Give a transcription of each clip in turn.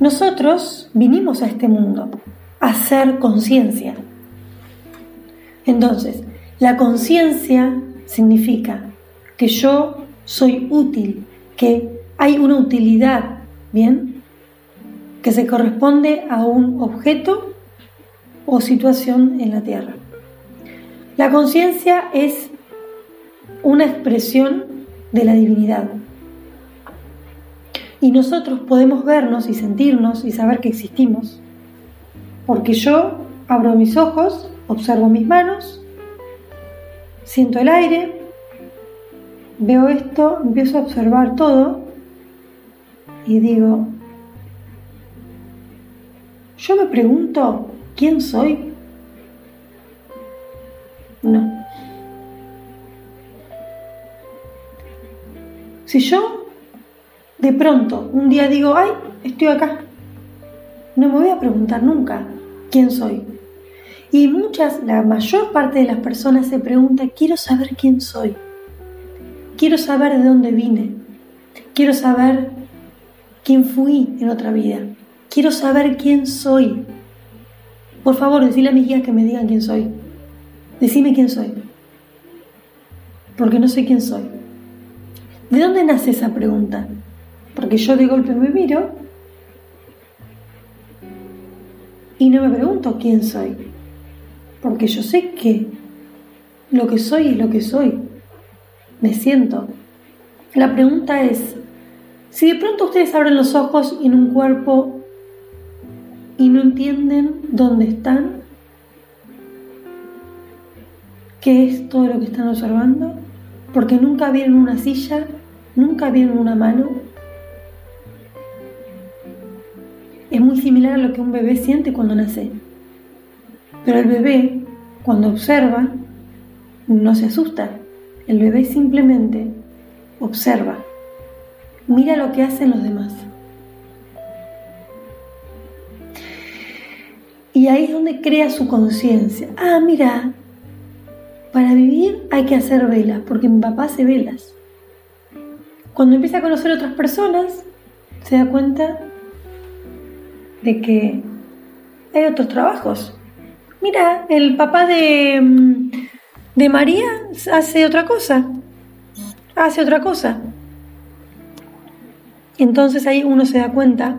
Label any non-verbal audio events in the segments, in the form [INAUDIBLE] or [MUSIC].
Nosotros vinimos a este mundo a hacer conciencia. Entonces, la conciencia significa que yo soy útil, que hay una utilidad, ¿bien? Que se corresponde a un objeto o situación en la Tierra. La conciencia es una expresión de la divinidad. Y nosotros podemos vernos y sentirnos y saber que existimos. Porque yo abro mis ojos, observo mis manos, siento el aire, veo esto, empiezo a observar todo y digo, yo me pregunto, ¿quién soy? No. Si yo de pronto un día digo, ay, estoy acá, no me voy a preguntar nunca quién soy. Y muchas, la mayor parte de las personas se pregunta, quiero saber quién soy. Quiero saber de dónde vine. Quiero saber quién fui en otra vida. Quiero saber quién soy. Por favor, decile a mis guías que me digan quién soy. Decime quién soy. Porque no sé quién soy. ¿De dónde nace esa pregunta? Porque yo de golpe me miro y no me pregunto quién soy. Porque yo sé que lo que soy es lo que soy. Me siento. La pregunta es, si de pronto ustedes abren los ojos en un cuerpo y no entienden dónde están, ¿qué es todo lo que están observando? Porque nunca vieron una silla, nunca vieron una mano. Es muy similar a lo que un bebé siente cuando nace. Pero el bebé, cuando observa, no se asusta. El bebé simplemente observa. Mira lo que hacen los demás. Y ahí es donde crea su conciencia. Ah, mira, para vivir hay que hacer velas, porque mi papá hace velas. Cuando empieza a conocer otras personas, se da cuenta de que hay otros trabajos. Mira, el papá de, mm, de María hace otra cosa. Hace otra cosa. Entonces ahí uno se da cuenta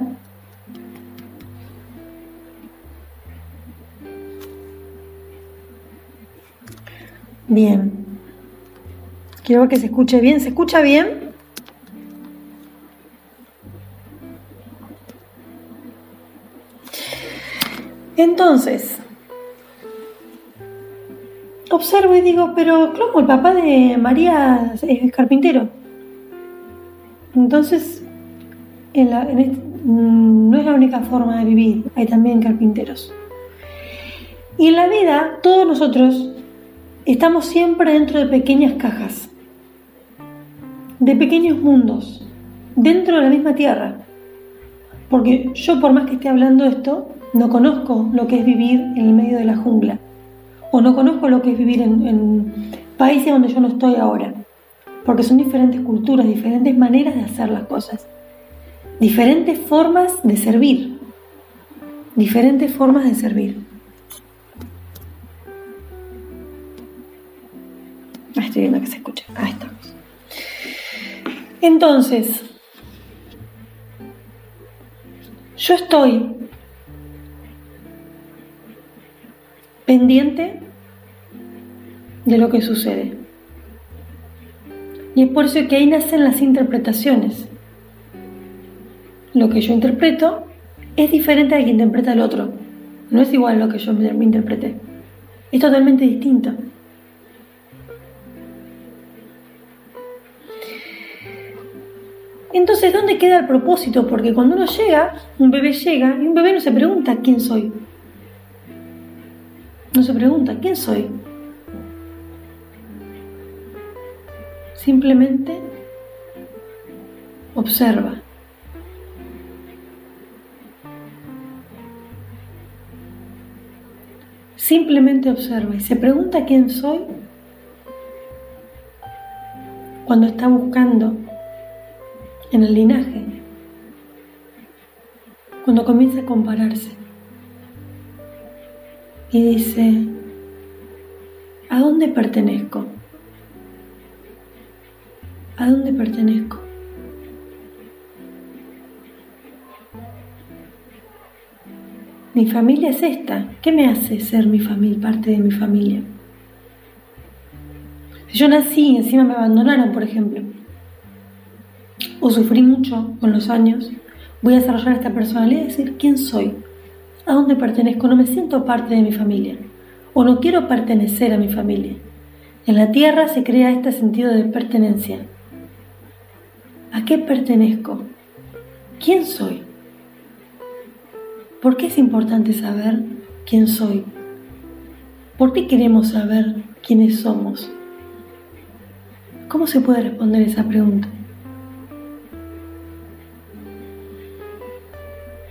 Bien. Quiero que se escuche bien. ¿Se escucha bien? Entonces, observo y digo, pero ¿cómo el papá de María es carpintero? Entonces, mm, no es la única forma de vivir, hay también carpinteros. Y en la vida, todos nosotros estamos siempre dentro de pequeñas cajas, de pequeños mundos, dentro de la misma tierra. Porque yo, por más que esté hablando esto, no conozco lo que es vivir en el medio de la jungla, o no conozco lo que es vivir en, países donde yo no estoy ahora, porque son diferentes culturas, diferentes maneras de hacer las cosas, diferentes formas de servir, diferentes formas de servir. Ah, estoy viendo que se escucha. Ahí estamos. Entonces, yo estoy pendiente de lo que sucede. Y es por eso que ahí nacen las interpretaciones. Lo que yo interpreto es diferente al que interpreta el otro. No es igual a lo que yo me interpreté. Es totalmente distinto. Entonces, ¿dónde queda el propósito? Porque cuando uno llega, un bebé llega y un bebé no se pregunta quién soy. No se pregunta, ¿quién soy? Simplemente observa. Simplemente observa y se pregunta quién soy cuando está buscando en el linaje. cuando comienza a compararse y dice, ¿a dónde pertenezco? ¿A dónde pertenezco? Mi familia es esta. ¿Qué me hace ser mi familia, parte de mi familia? Si yo nací y encima me abandonaron, por ejemplo, o sufrí mucho con los años, voy a desarrollar esta personalidad y decir quién soy, a dónde pertenezco, no me siento parte de mi familia, o no quiero pertenecer a mi familia. En la tierra se crea este sentido de pertenencia. ¿A qué pertenezco? ¿Quién soy? ¿Por qué es importante saber quién soy? ¿Por qué queremos saber quiénes somos? ¿Cómo se puede responder esa pregunta?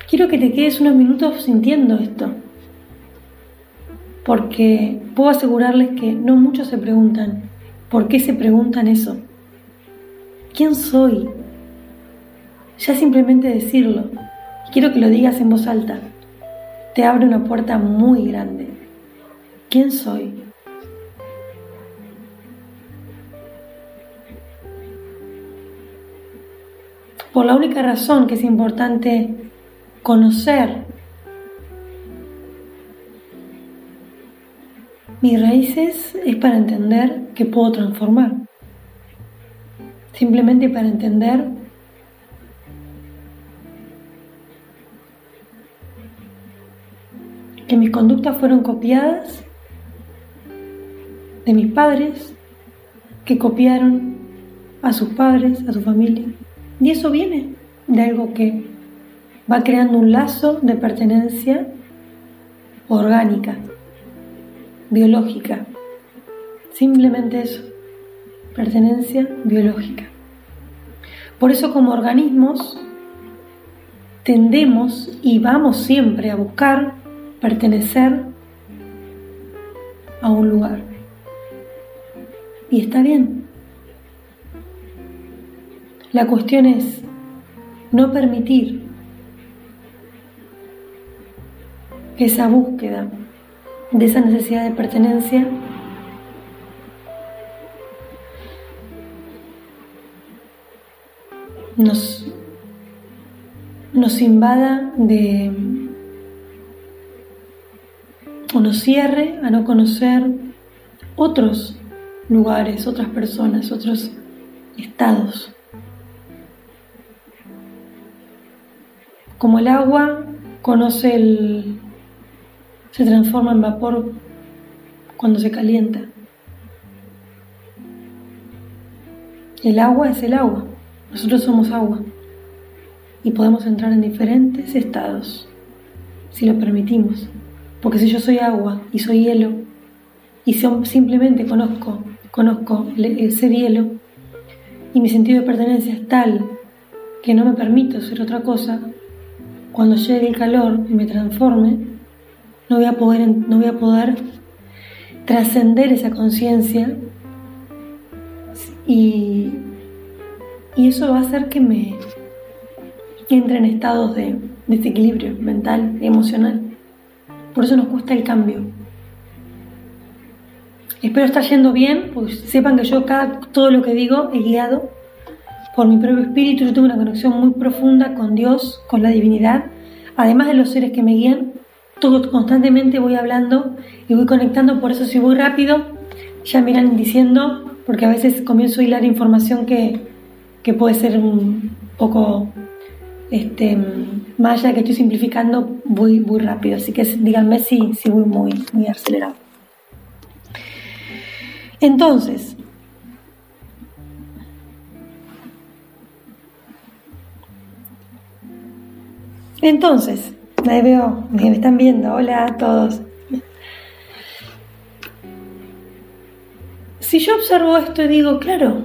Quiero que te quedes unos minutos sintiendo esto, porque puedo asegurarles que no muchos se preguntan, ¿por qué se preguntan eso? ¿Quién soy? Ya simplemente decirlo, quiero que lo digas en voz alta, te abre una puerta muy grande. ¿Quién soy? por la única razón que es importante conocer mis raíces es para entender que puedo transformar. Simplemente para entender que mis conductas fueron copiadas de mis padres, que copiaron a sus padres, a su familia. Y eso viene de algo que va creando un lazo de pertenencia orgánica, biológica. Simplemente eso, pertenencia biológica. Por eso como organismos tendemos y vamos siempre a buscar pertenecer a un lugar. Y está bien, la cuestión es no permitir esa búsqueda de esa necesidad de pertenencia nos, nos invada de o nos cierre a no conocer otros lugares, otras personas, otros estados. Como el agua conoce el... se transforma en vapor cuando se calienta. El agua es el agua, nosotros somos agua y podemos entrar en diferentes estados si lo permitimos. Porque si yo soy agua y soy hielo y simplemente conozco, conozco el ser hielo y mi sentido de pertenencia es tal que no me permito ser otra cosa, cuando llegue el calor y me transforme, no voy a poder, no poder trascender esa conciencia y, y, eso va a hacer que me entre en estados de desequilibrio mental, emocional. Por eso nos cuesta el cambio. Espero estar yendo bien, pues sepan que yo cada, todo lo que digo es guiado por mi propio espíritu, yo tengo una conexión muy profunda con Dios, con la divinidad, además de los seres que me guían, todo constantemente voy hablando y voy conectando, por eso si voy rápido, ya me irán diciendo, porque a veces comienzo a hilar información que, que puede ser un poco este, más que estoy simplificando, voy muy rápido, así que díganme si, si voy muy, muy acelerado. Entonces, Entonces, ahí veo, me están viendo, hola a todos. Si yo observo esto y digo, claro,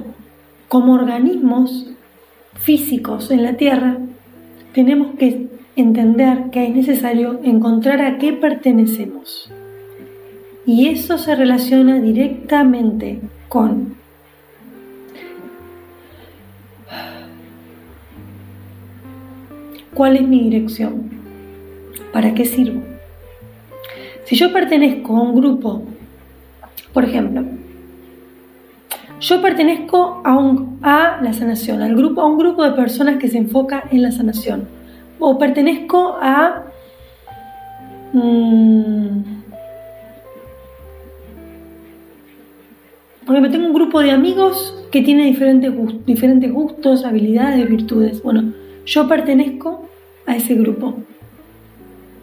como organismos físicos en la Tierra, tenemos que entender que es necesario encontrar a qué pertenecemos. Y eso se relaciona directamente con ¿Cuál es mi dirección? ¿Para qué sirvo? Si yo pertenezco a un grupo, por ejemplo, yo pertenezco a, a la sanación, al grupo, a un grupo de personas que se enfoca en la sanación. O pertenezco a... Mm, por ejemplo, tengo un grupo de amigos que tiene diferentes, diferentes gustos, habilidades, virtudes. Bueno, yo pertenezco a ese grupo.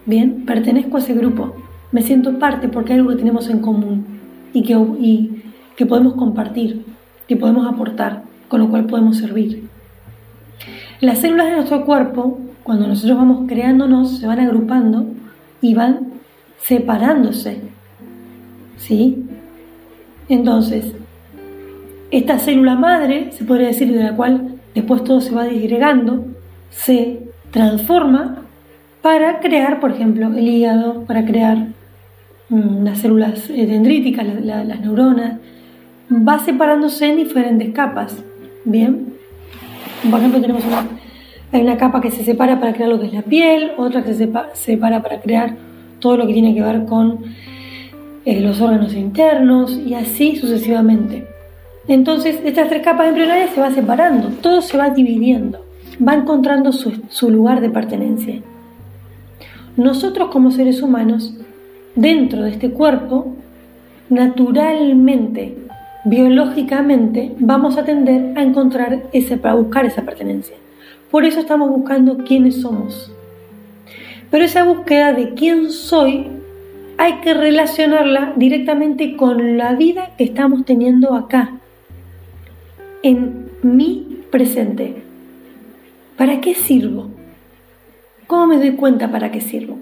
Bien, pertenezco a ese grupo. Me siento parte porque hay algo que tenemos en común y que, y que podemos compartir, que podemos aportar, con lo cual podemos servir. Las células de nuestro cuerpo, cuando nosotros vamos creándonos, se van agrupando y van separándose. ¿Sí? Entonces, esta célula madre, se podría decir, de la cual después todo se va disgregando, se transforma para crear, por ejemplo, el hígado, para crear mm, las células dendríticas, las neuronas, va separándose en diferentes capas. Bien, por ejemplo, tenemos una, hay una capa que se separa para crear lo que es la piel, otra que se separa para crear todo lo que tiene que ver con eh, los órganos internos y así sucesivamente. Entonces, estas tres capas embrionarias se van separando, todo se va dividiendo, va encontrando su lugar de pertenencia. Nosotros como seres humanos, dentro de este cuerpo, naturalmente, biológicamente, vamos a tender a encontrar ese, a buscar esa pertenencia. Por eso estamos buscando quiénes somos. Pero esa búsqueda de quién soy hay que relacionarla directamente con la vida que estamos teniendo acá, en mi presente. ¿Para qué sirvo? ¿Cómo me doy cuenta para qué sirvo?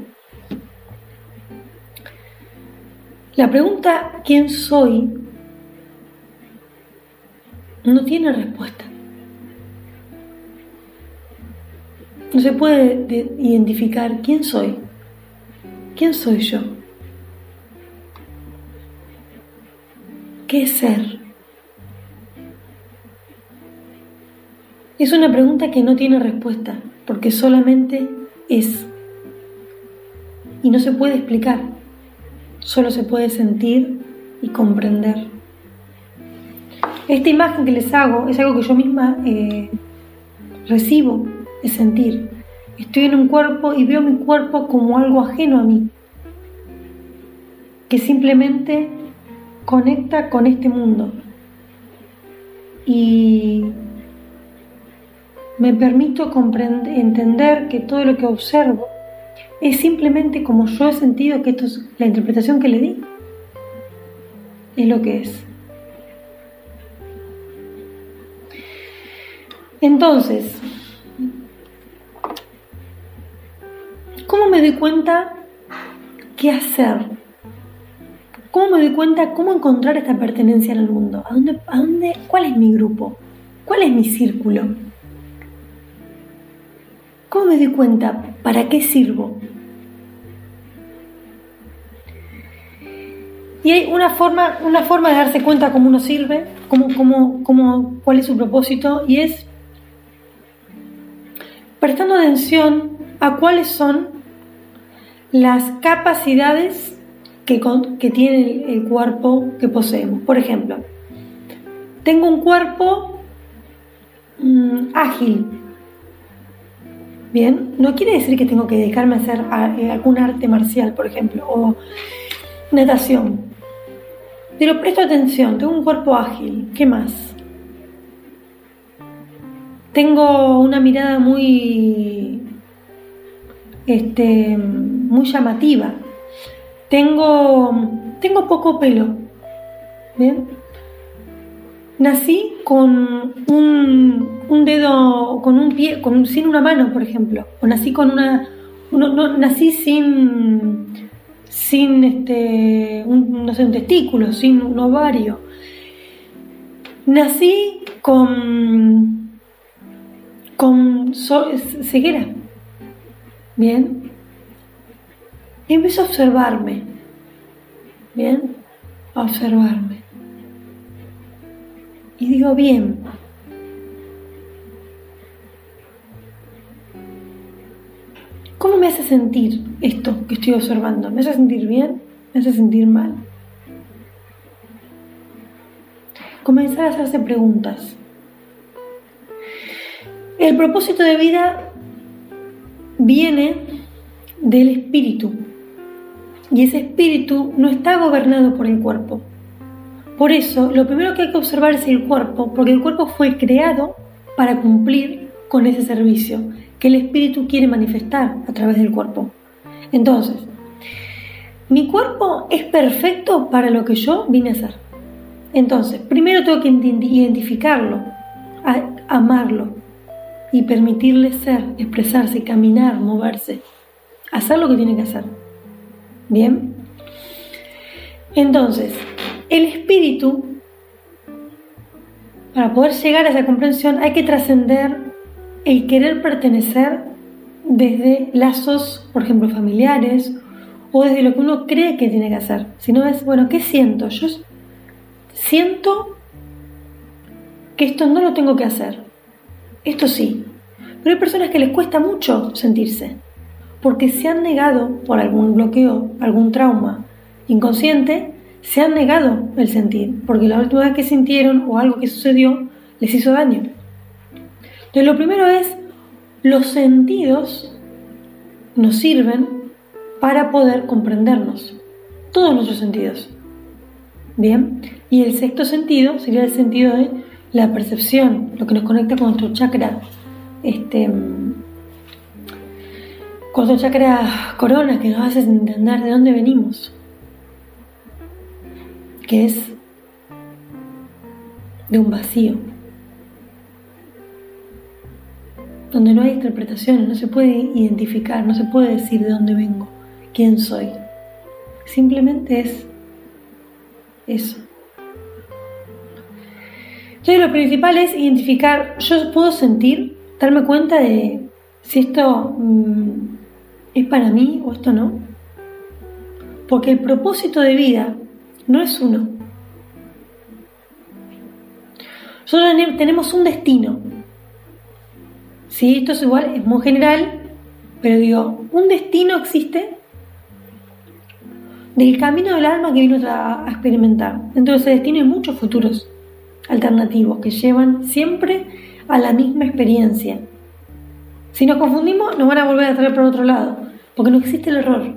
La pregunta ¿quién soy? no tiene respuesta. No se puede identificar quién soy. ¿Quién soy yo? ¿Qué es ser? Es una pregunta que no tiene respuesta, porque solamente es. Y no se puede explicar, solo se puede sentir y comprender. Esta imagen que les hago es algo que yo misma eh, recibo, es sentir. Estoy en un cuerpo y veo mi cuerpo como algo ajeno a mí, que simplemente conecta con este mundo. Y me permito entender que todo lo que observo es simplemente como yo he sentido que esto es la interpretación que le di. Es lo que es. Entonces, ¿cómo me doy cuenta qué hacer? ¿Cómo me doy cuenta cómo encontrar esta pertenencia en el mundo? ¿A dónde, a dónde, ¿Cuál es mi grupo? ¿Cuál es mi círculo? ¿Cómo me doy cuenta? ¿Para qué sirvo? Y hay una forma, una forma de darse cuenta cómo uno sirve, cómo, cómo, cómo, cuál es su propósito, y es prestando atención a cuáles son las capacidades que, que tiene el cuerpo que poseemos. Por ejemplo, tengo un cuerpo mm, ágil, Bien, no quiere decir que tengo que dedicarme a hacer eh, algún arte marcial, por ejemplo, o natación. Pero presto atención, tengo un cuerpo ágil, ¿qué más? Tengo una mirada muy este muy llamativa. Tengo tengo poco pelo. ¿Bien? Nací con un, dedo, con un pie, con, sin una mano, por ejemplo. O nací con una. No, nací sin. sin este. Un, no sé, un testículo, sin un ovario. Nací con. con ceguera. Bien. Y empiezo a observarme. Bien. A observarme digo bien. ¿Cómo me hace sentir esto que estoy observando? ¿Me hace sentir bien? ¿Me hace sentir mal? Comenzar a hacerse preguntas. El propósito de vida viene del espíritu y ese espíritu no está gobernado por el cuerpo. Por eso, lo primero que hay que observar es el cuerpo, porque el cuerpo fue creado para cumplir con ese servicio que el espíritu quiere manifestar a través del cuerpo. Entonces, mi cuerpo es perfecto para lo que yo vine a hacer. Entonces, primero tengo que identificarlo, amarlo y permitirle ser, expresarse, caminar, moverse, hacer lo que tiene que hacer. Bien. Entonces, el espíritu, para poder llegar a esa comprensión, hay que trascender el querer pertenecer desde lazos, por ejemplo, familiares o desde lo que uno cree que tiene que hacer, sino es, bueno, ¿qué siento? Yo siento que esto no lo tengo que hacer, esto sí, pero hay personas que les cuesta mucho sentirse, porque se han negado por algún bloqueo, algún trauma inconsciente, se han negado el sentir, porque la última vez que sintieron o algo que sucedió les hizo daño. Entonces, lo primero es, los sentidos nos sirven para poder comprendernos, todos nuestros sentidos. Bien, y el sexto sentido sería el sentido de la percepción, lo que nos conecta con nuestro chakra, este, con nuestro chakra corona, que nos hace entender de dónde venimos, que es de un vacío donde no hay interpretaciones, no se puede identificar, no se puede decir de dónde vengo, quién soy. Simplemente es eso. Entonces lo principal es identificar, yo puedo sentir, darme cuenta de si esto mm, es para mí o esto no. Porque el propósito de vida no es uno. Nosotros tenemos un destino, Sí, esto es igual, es muy general, pero digo, un destino existe del camino del alma que vino a experimentar. Entonces ese destino hay muchos futuros alternativos que llevan siempre a la misma experiencia. Si nos confundimos, nos van a volver a traer por otro lado, porque no existe el error.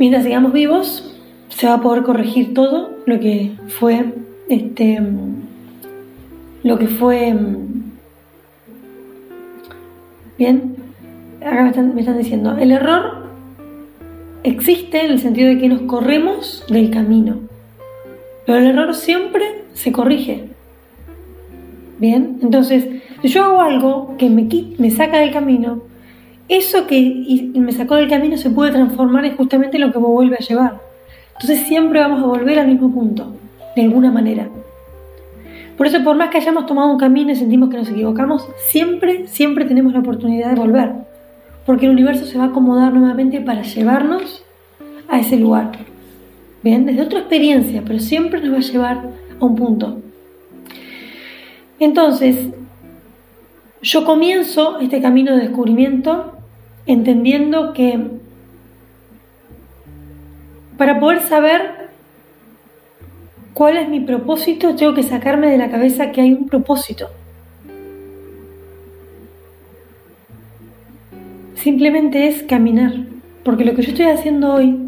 Mientras sigamos vivos, se va a poder corregir todo lo que fue este lo que fue Bien, acá me están, diciendo, el error existe en el sentido de que nos corremos del camino, pero el error siempre se corrige. Bien, entonces, si yo hago algo que me, me saca del camino, eso que me sacó del camino se puede transformar en justamente lo que me vuelve a llevar. Entonces siempre vamos a volver al mismo punto, de alguna manera. Por eso, por más que hayamos tomado un camino y sentimos que nos equivocamos, siempre, siempre tenemos la oportunidad de volver. Porque el universo se va a acomodar nuevamente para llevarnos a ese lugar. Bien, desde otra experiencia, pero siempre nos va a llevar a un punto. Entonces, yo comienzo este camino de descubrimiento entendiendo que para poder saber ¿Cuál es mi propósito? Tengo que sacarme de la cabeza que hay un propósito. Simplemente es caminar, porque lo que yo estoy haciendo hoy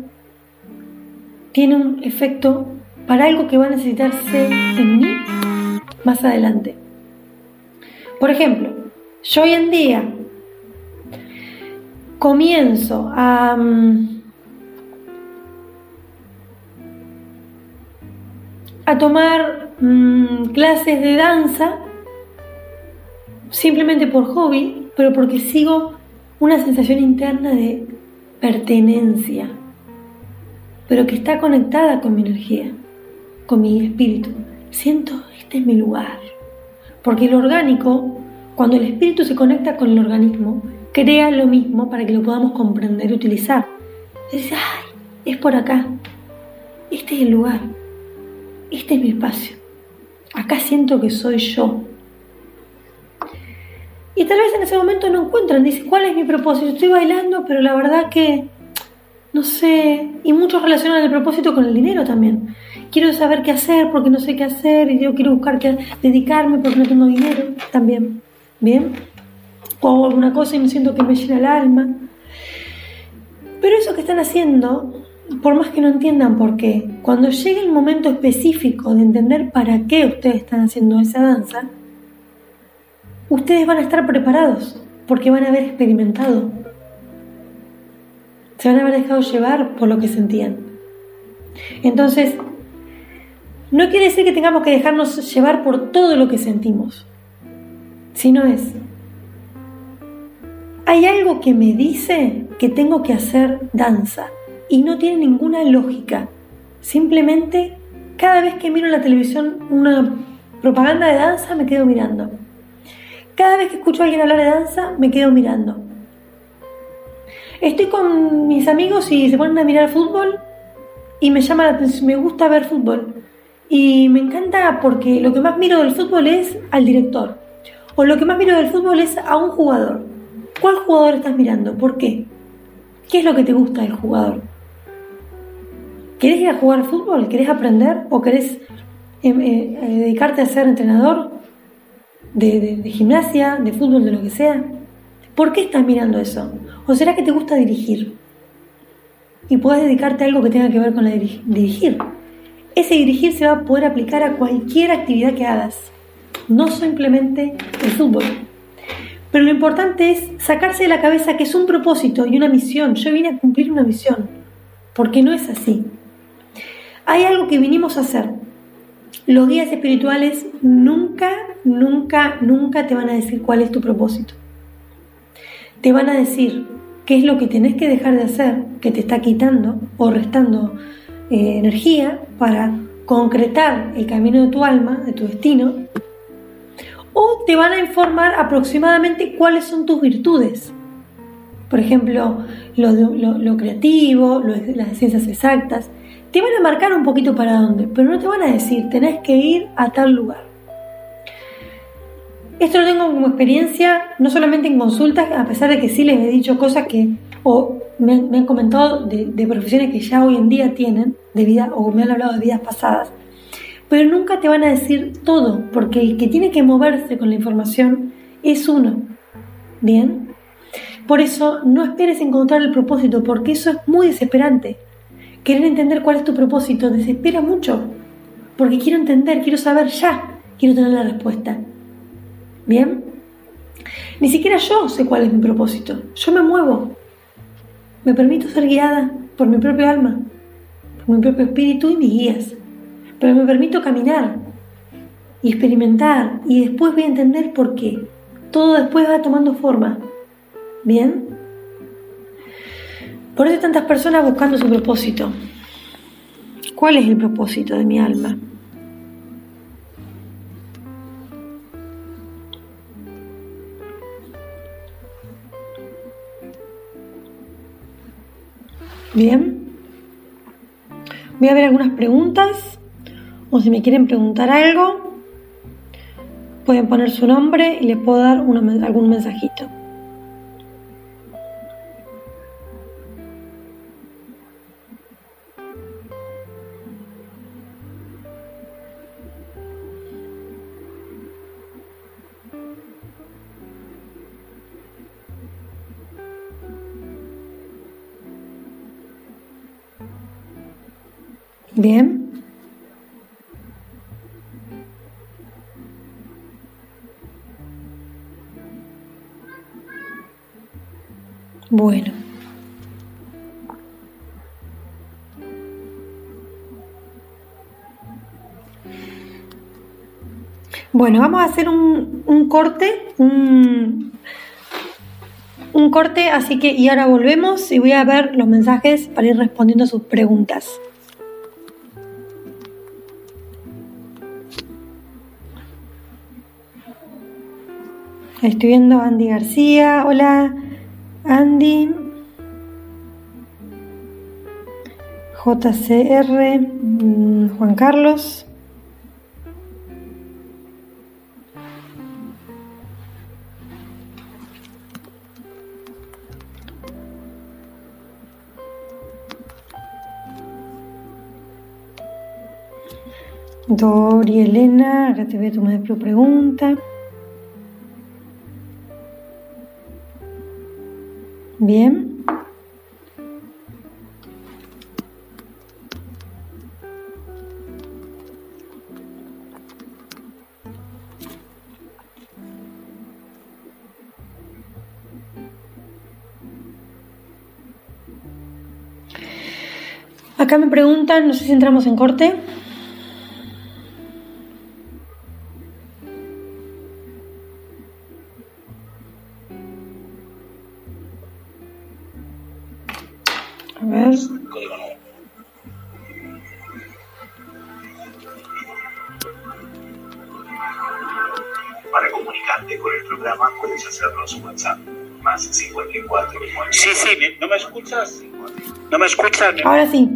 tiene un efecto para algo que va a necesitarse en mí más adelante. Por ejemplo, yo hoy en día comienzo a mm, a tomar mm, clases de danza simplemente por hobby, pero porque sigo una sensación interna de pertenencia, pero que está conectada con mi energía, con mi espíritu. Siento, este es mi lugar. Porque el orgánico, cuando el espíritu se conecta con el organismo, crea lo mismo para que lo podamos comprender y utilizar. Es, ay, es por acá. Este es el lugar este es mi espacio. Acá siento que soy yo. Y tal vez en ese momento no encuentran, dicen, ¿cuál es mi propósito? Estoy bailando, pero la verdad que no sé, y muchos relacionan el propósito con el dinero también. Quiero saber qué hacer porque no sé qué hacer y yo quiero buscar qué dedicarme porque no tengo dinero también. ¿Bien? O alguna cosa y me siento que me llena el alma. Pero eso que están haciendo, por más que no entiendan por qué, cuando llegue el momento específico de entender para qué ustedes están haciendo esa danza, ustedes van a estar preparados porque van a haber experimentado se van a haber dejado llevar por lo que sentían. Entonces, no quiere decir que tengamos que dejarnos llevar por todo lo que sentimos, sino es, hay algo que me dice que tengo que hacer danza y no tiene ninguna lógica. Simplemente cada vez que miro en la televisión una propaganda de danza me quedo mirando. Cada vez que escucho a alguien hablar de danza me quedo mirando. Estoy con mis amigos y se ponen a mirar fútbol y me llama la atención, me gusta ver fútbol. Y me encanta porque lo que más miro del fútbol es al director. O lo que más miro del fútbol es a un jugador. ¿Cuál jugador estás mirando? ¿Por qué? ¿Qué es lo que te gusta del jugador? ¿Querés ir a jugar fútbol? ¿Querés aprender? ¿O querés em, eh, eh, dedicarte a ser entrenador de gimnasia, de fútbol, de lo que sea? ¿Por qué estás mirando eso? ¿O será que te gusta dirigir? Y puedes dedicarte a algo que tenga que ver con la dirigir. Ese dirigir se va a poder aplicar a cualquier actividad que hagas, no simplemente el fútbol. Pero lo importante es sacarse de la cabeza que es un propósito y una misión. Yo vine a cumplir una misión, porque no es así. Hay algo que vinimos a hacer. Los guías espirituales nunca, nunca, nunca te van a decir cuál es tu propósito te van a decir qué es lo que tenés que dejar de hacer, que te está quitando o restando eh, energía para concretar el camino de tu alma, de tu destino, o te van a informar aproximadamente cuáles son tus virtudes. Por ejemplo, lo, creativo, las ciencias exactas. Te van a marcar un poquito para dónde, pero no te van a decir, tenés que ir a tal lugar. Esto lo tengo como experiencia no solamente en consultas, a pesar de que sí les he dicho cosas que o me, han comentado de, profesiones que ya hoy en día tienen, de vida, o me han hablado de vidas pasadas, pero nunca te van a decir todo, porque el que tiene que moverse con la información es uno. ¿Bien? Por eso no esperes encontrar el propósito, porque eso es muy desesperante. Querer entender cuál es tu propósito desespera mucho, porque quiero entender, quiero saber ya, quiero tener la respuesta. Bien, ni siquiera yo sé cuál es mi propósito. Yo me muevo. Me permito ser guiada por mi propio alma, por mi propio espíritu y mis guías. Pero me permito caminar y experimentar y después voy a entender por qué. Todo después va tomando forma. ¿Bien? Por eso hay tantas personas buscando su propósito. ¿Cuál es el propósito de mi alma? Bien. Voy a ver algunas preguntas o si me quieren preguntar algo, pueden poner su nombre y les puedo dar algún mensajito. Bien. Bueno. Bueno, vamos a hacer un, un corte, un, un corte, así que y ahora volvemos y voy a ver los mensajes para ir respondiendo a sus preguntas. Estoy viendo a Andy García. Hola, Andy JCR mm, Juan Carlos Dori Elena, acá te veo tu pregunta. Bien. Acá me preguntan, no sé si entramos en corte. A ver. Para comunicarte con el programa puedes hacerlo su WhatsApp. Más 54. Sí, sí, ¿no me escuchas? ¿No me escuchas? Ahora sí.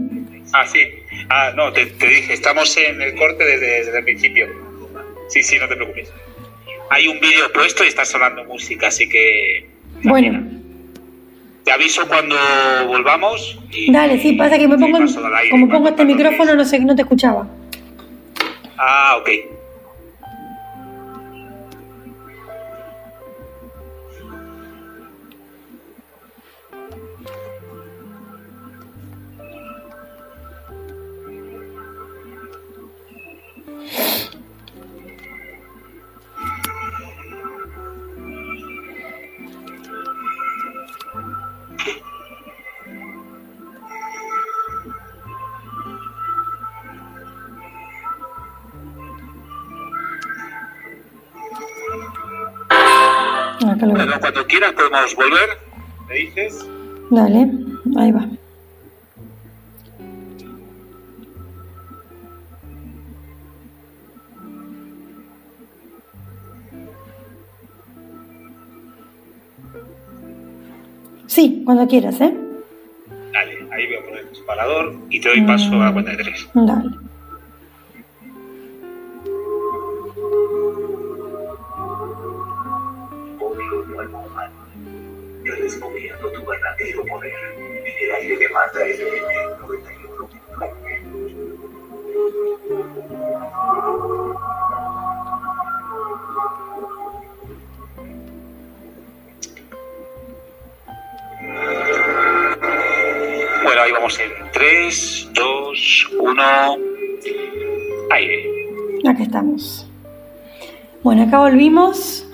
Ah, sí. Ah, no, te, dije, estamos en el corte desde, el principio. Sí, sí, no te preocupes. Hay un vídeo puesto y está sonando música, así que... Bueno. Aviso cuando volvamos. Dale, sí, pasa que me pongo, como pongo este micrófono, no sé, no te escuchaba. Ah, ok. Quieras podemos volver, ¿me dices? Dale, ahí va. Sí, cuando quieras, ¿eh? Dale, ahí voy a poner el disparador y te doy paso a la cuenta de tres. Dale. Acá volvimos.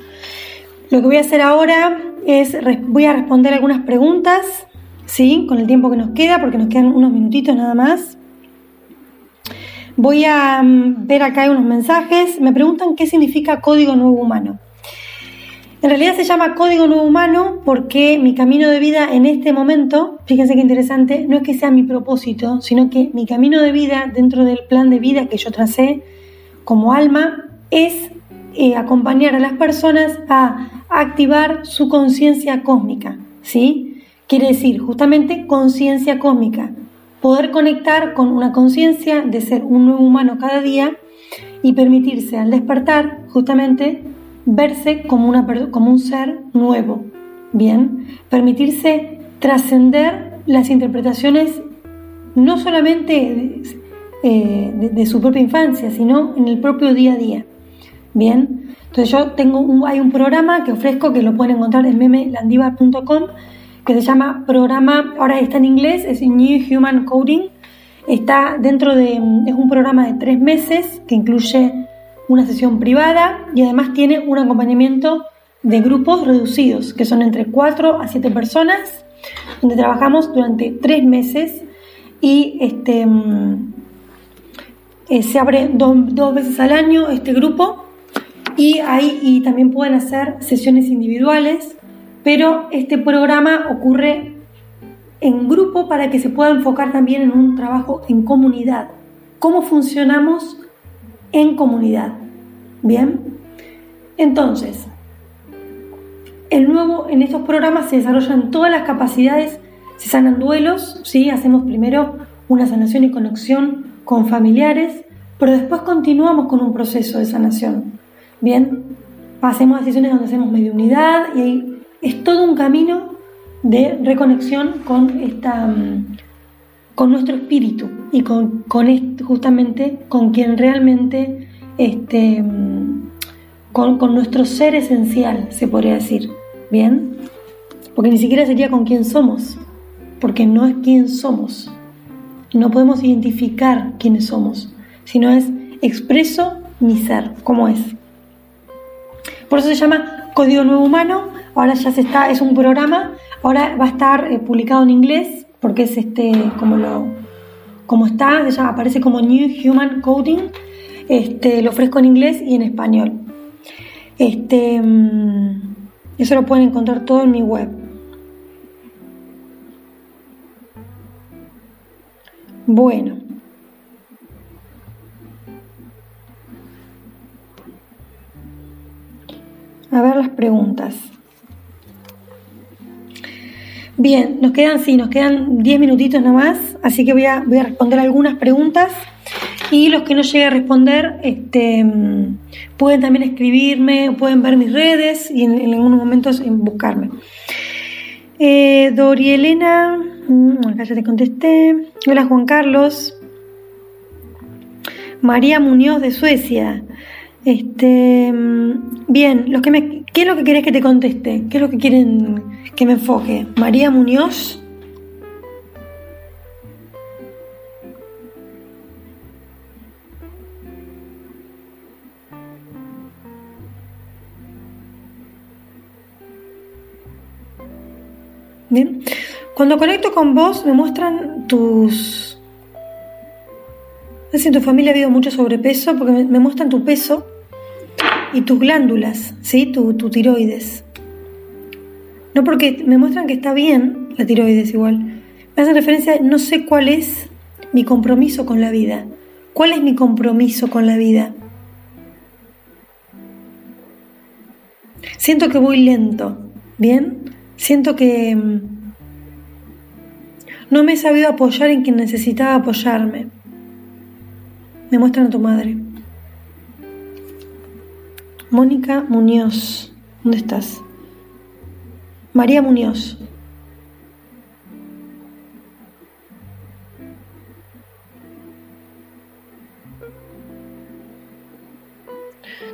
Lo que voy a hacer ahora es, voy a responder algunas preguntas, ¿sí? Con el tiempo que nos queda, porque nos quedan unos minutitos nada más. Voy a mm, ver acá unos mensajes. Me preguntan qué significa código nuevo humano. En realidad se llama código nuevo humano porque mi camino de vida en este momento, fíjense qué interesante, no es que sea mi propósito, sino que mi camino de vida dentro del plan de vida que yo tracé como alma es acompañar a las personas a activar su conciencia cósmica, ¿sí? Quiere decir justamente conciencia cósmica, poder conectar con una conciencia de ser un nuevo humano cada día y permitirse al despertar justamente verse como, una, como un ser nuevo, ¿bien? Permitirse trascender las interpretaciones no solamente eh, de su propia infancia, sino en el propio día a día. Bien, entonces yo tengo un, hay un programa que ofrezco que lo pueden encontrar en memelandiva.com que se llama programa, ahora está en inglés, es New Human Coding. Está dentro de, es un programa de tres meses que incluye una sesión privada y además tiene un acompañamiento de grupos reducidos, que son entre 4 a 7 personas, donde trabajamos durante tres meses y este, mm, eh, se abre dos veces al año este grupo y, ahí, y también pueden hacer sesiones individuales, pero este programa ocurre en grupo para que se pueda enfocar también en un trabajo en comunidad. ¿Cómo funcionamos en comunidad? Bien, entonces, el nuevo, en estos programas se desarrollan todas las capacidades, se sanan duelos, ¿sí? hacemos primero una sanación y conexión con familiares, pero después continuamos con un proceso de sanación. Bien, hacemos decisiones donde hacemos mediunidad y ahí es todo un camino de reconexión con esta, mm, con nuestro espíritu y con, justamente con quien realmente, este, con, con nuestro ser esencial, se podría decir. ¿Bien? Porque ni siquiera sería con quién somos, porque no es quién somos. No podemos identificar quiénes somos, sino es expreso mi ser, como es. Por eso se llama Código Nuevo Humano. Ahora ya se está, es un programa. Ahora va a estar eh, publicado en inglés, porque es este, como lo, como está, ya aparece como New Human Coding. Este, lo ofrezco en inglés y en español. Este, mm, eso lo pueden encontrar todo en mi web. Bueno. A ver las preguntas. Bien, nos quedan, sí, nos quedan 10 minutitos nomás, así que voy a, voy a responder algunas preguntas y los que no llegue a responder este, pueden también escribirme, pueden ver mis redes y en, algunos momentos buscarme. Eh, Dorielena, mm, acá ya te contesté. Hola Juan Carlos. María Muñoz de Suecia. Este, mm, bien, los que me, ¿qué es lo que querés que te conteste? ¿Qué es lo que quieren que me enfoque? María Muñoz. Bien. Cuando conecto con vos, me muestran tus. No sé en tu familia ha habido mucho sobrepeso, porque me, muestran tu peso y tus glándulas, ¿sí? Tu, tu tiroides. No porque me muestran que está bien la tiroides igual. Me hacen referencia, no sé cuál es mi compromiso con la vida. ¿Cuál es mi compromiso con la vida? Siento que voy lento, ¿bien? Siento que mm, no me he sabido apoyar en quien necesitaba apoyarme. Me muestran a tu madre. Mónica Muñoz. ¿Dónde estás? María Muñoz.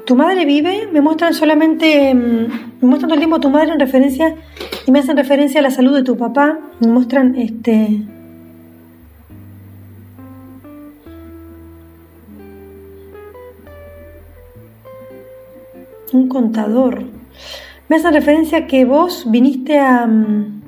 ¿Tu madre vive? Me muestran solamente, mm, me muestran todo el tiempo tu madre en referencia y me hacen referencia a la salud de tu papá. Me muestran este. Un contador. Me hacen referencia que vos viniste a. Mm,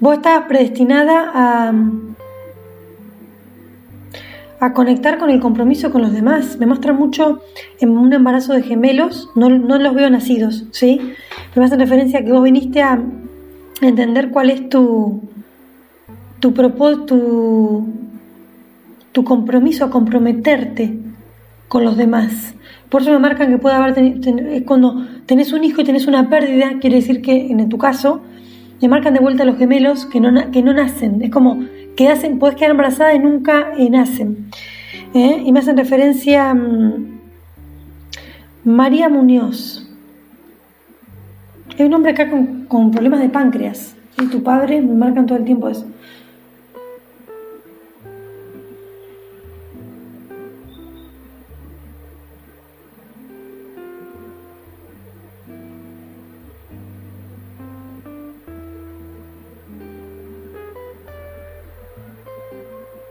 Vos estabas predestinada a, a conectar con el compromiso con los demás. Me muestra mucho en un embarazo de gemelos, no, los veo nacidos, ¿sí? Me hace referencia a que vos viniste a entender cuál es tu, tu propósito, tu, compromiso, a comprometerte con los demás. Por eso me marcan que puede haber, cuando tenés un hijo y tenés una pérdida, quiere decir que en tu caso, le marcan de vuelta los gemelos que no, que no nacen. Es como que hacen, puedes quedar embarazada y nunca nacen. ¿eh? Y me hacen referencia mm, María Muñoz. Hay un hombre acá con, con problemas de páncreas. Y tu padre me marcan todo el tiempo eso.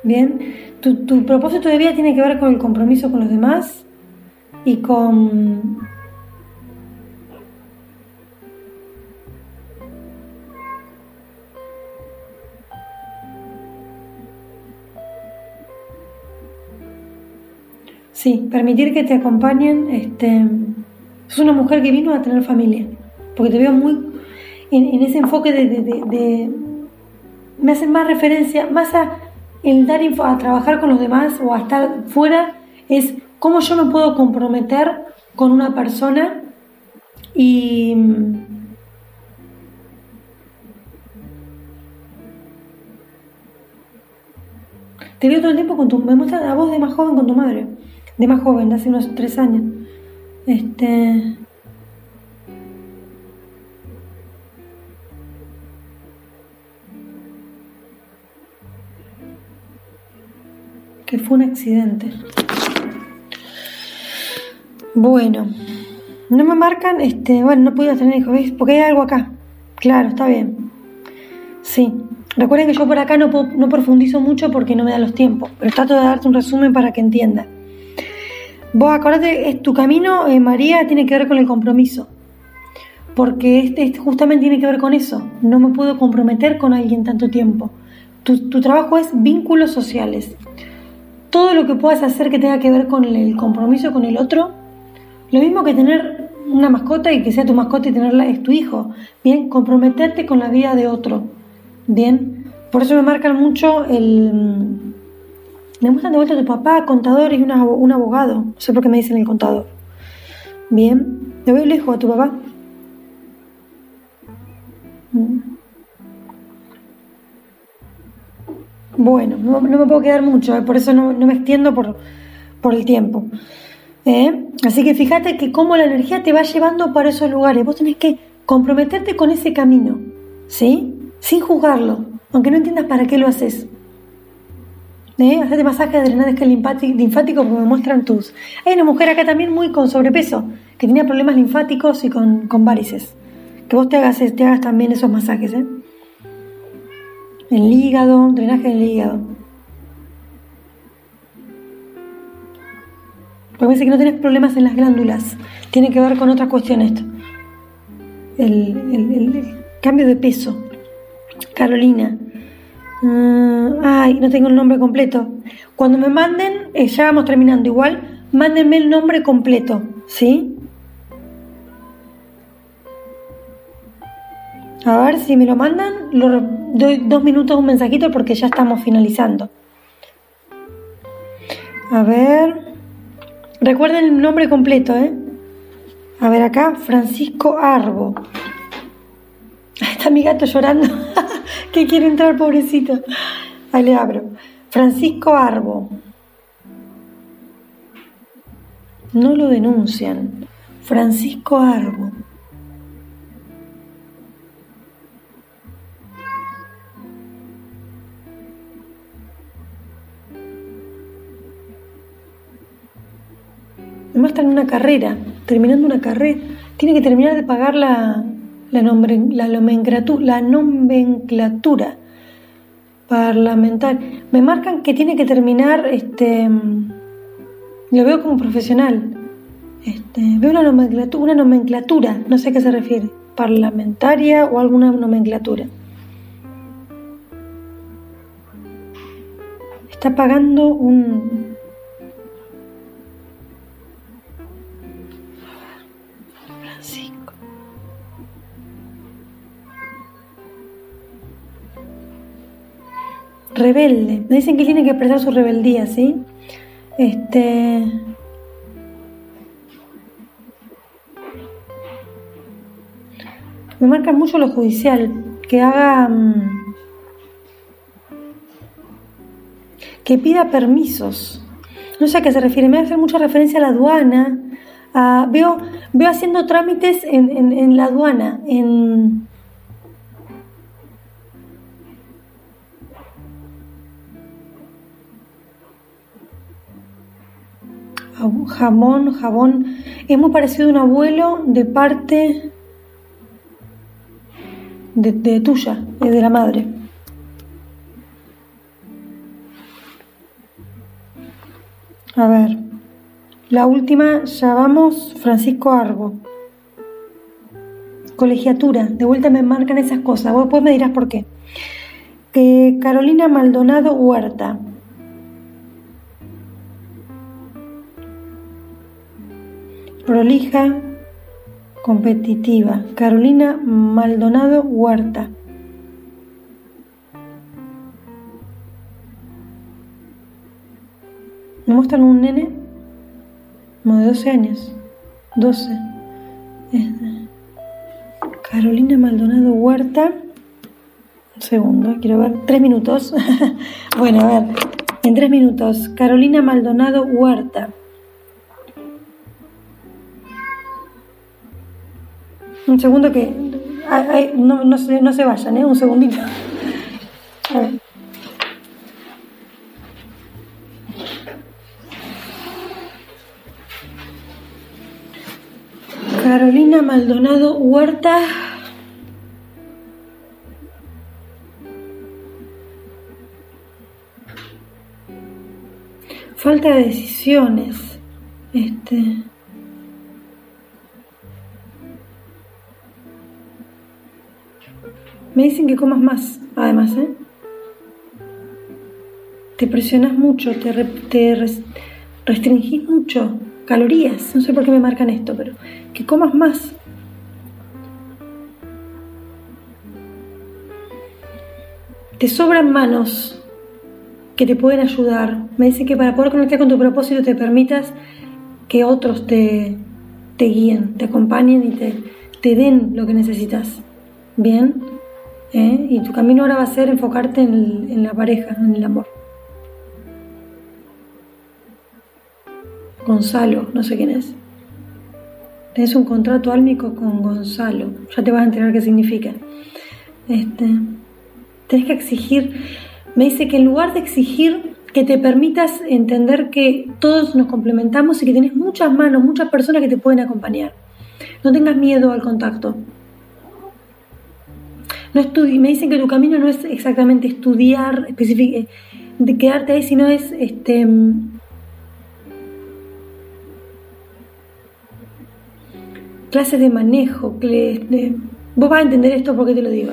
Bien, tu, propósito de vida tiene que ver con el compromiso con los demás y con Sí, permitir que te acompañen. Este, es una mujer que vino a tener familia, porque te veo muy en, ese enfoque de, de, Me hacen más referencia, más a el dar a trabajar con los demás o a estar fuera es cómo yo me puedo comprometer con una persona y Te veo todo el tiempo con tu... Me muestra a vos de más joven con tu madre. De más joven, de hace unos tres años. Este... Que fue un accidente. Bueno, no me marcan, este, bueno, no puedo tener hijos, ¿ves? Porque hay algo acá. Claro, está bien. Sí. Recuerden que yo por acá no, no profundizo mucho porque no me da los tiempos, pero trato de darte un resumen para que entiendas. Vos acordate, es tu camino, eh, María, tiene que ver con el compromiso. Porque este, este, justamente tiene que ver con eso. No me puedo comprometer con alguien tanto tiempo. Tu trabajo es vínculos sociales. Todo lo que puedas hacer que tenga que ver con el compromiso con el otro, lo mismo que tener una mascota y que sea tu mascota y tenerla es tu hijo. Bien, comprometerte con la vida de otro. Bien, por eso me marcan mucho el... Me muestran de vuelta tu papá, contador y un abogado. No sé por qué me dicen el contador. Bien, ¿le veo lejos a tu papá? Mm. Bueno, no, me puedo quedar mucho, eh, por eso no, me extiendo por, por el tiempo. ¿Eh? Así que fíjate que cómo la energía te va llevando para esos lugares. Vos tenés que comprometerte con ese camino, ¿sí? Sin juzgarlo, aunque no entiendas para qué lo haces. ¿Eh? Hacete masaje de drenaje linfático porque me muestran tus. Hay una mujer acá también muy con sobrepeso, que tenía problemas linfáticos y con, con varices. Que vos te hagas, te hagas también esos masajes, ¿eh? El hígado, drenaje del hígado. Porque me que no tienes problemas en las glándulas. Tiene que ver con otra cuestión esto. El, cambio de peso. Carolina. Ah, ay, no tengo el nombre completo. Cuando me manden, eh, ya vamos terminando igual, mándenme el nombre completo, ¿sí? A ver si me lo mandan, lo doy dos minutos un mensajito porque ya estamos finalizando. A ver. Recuerden el nombre completo, ¿eh? A ver acá, Francisco Arbo. Está mi gato llorando, [LAUGHS] que quiere entrar, pobrecito. Ahí le abro. Francisco Arbo. No lo denuncian. Francisco Arbo. Además está en una carrera, terminando una carrera. Tiene que terminar de pagar la, la, la, nomenclatura, la nomenclatura parlamentaria. Me marcan que tiene que terminar, este, lo veo como profesional. Este, veo una nomenclatura, una nomenclatura, no sé a qué se refiere, parlamentaria o alguna nomenclatura. Está pagando un, rebelde. Me dicen que tiene que expresar su rebeldía, ¿sí? Este. Me marca mucho lo judicial, que haga. Mm, que pida permisos. No sé a qué se refiere, me hace mucha referencia a la aduana. veo, veo haciendo trámites en, en la aduana, en, jamón, jabón. Es muy parecido un abuelo de parte de, tuya, es de la madre. A ver, la última, ya vamos, Francisco Arbo. Colegiatura, de vuelta me marcan esas cosas, vos después me dirás por qué. Que Carolina Maldonado Huerta, prolija, competitiva. Carolina Maldonado Huerta. Me muestran un nene como de 12 años. 12. Carolina Maldonado Huerta. Un segundo, quiero ver. Tres minutos. [LAUGHS] bueno, a ver. En tres minutos, Carolina Maldonado Huerta. Un segundo que... no, no, se, no se vayan, ¿eh? Un segundito. Carolina Maldonado Huerta. Falta de decisiones. Este. Me dicen que comas más, además, ¿eh? Te presionas mucho, te, restringís mucho calorías. No sé por qué me marcan esto, pero que comas más. Te sobran manos que te pueden ayudar. Me dice que para poder conectar con tu propósito te permitas que otros te, guíen, te acompañen y te den lo que necesitas. Bien. ¿Eh? Y tu camino ahora va a ser enfocarte en, en la pareja, en el amor. Gonzalo, no sé quién es. Tienes un contrato álmico con Gonzalo. Ya te vas a enterar qué significa. Este, tenés que exigir. Me dice que en lugar de exigir que te permitas entender que todos nos complementamos y que tienes muchas manos, muchas personas que te pueden acompañar. No tengas miedo al contacto. No me dicen que tu camino no es exactamente estudiar, eh, de quedarte ahí, sino es este, clases de manejo. Que vos vas a entender esto porque te lo digo.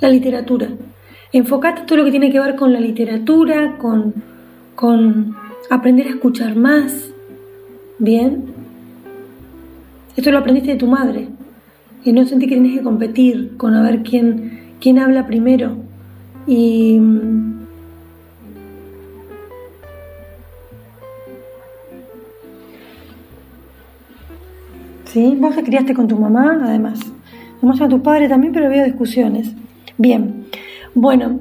La literatura. Enfocate todo lo que tiene que ver con la literatura, con, con aprender a escuchar más. Bien. Esto lo aprendiste de tu madre. Y no sentí que tienes que competir con a ver quién, quién habla primero. Y ¿sí? Vos te criaste con tu mamá, además. Vamos a tu padre también, pero veo discusiones. Bien, bueno.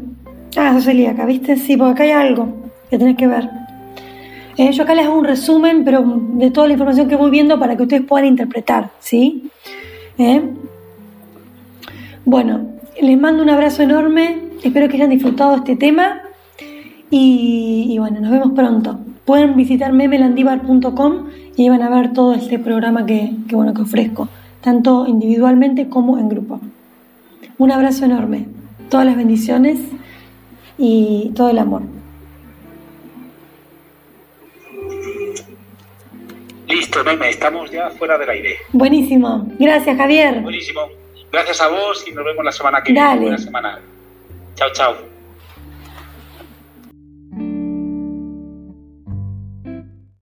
Ah, acá, ¿viste? Sí, porque acá hay algo que tenés que ver. Eh, yo acá les hago un resumen, pero de toda la información que voy viendo para que ustedes puedan interpretar, ¿sí? ¿Eh? Bueno, les mando un abrazo enorme. Espero que hayan disfrutado este tema. Y, y bueno, nos vemos pronto. Pueden visitar memelandivar.com y van a ver todo este programa que, bueno, que ofrezco, tanto individualmente como en grupo. Un abrazo enorme, todas las bendiciones y todo el amor. Listo, Meme, estamos ya fuera del aire. Buenísimo. Gracias, Javier. Buenísimo. Gracias a vos y nos vemos la semana que viene. Buena semana. Chao, chao.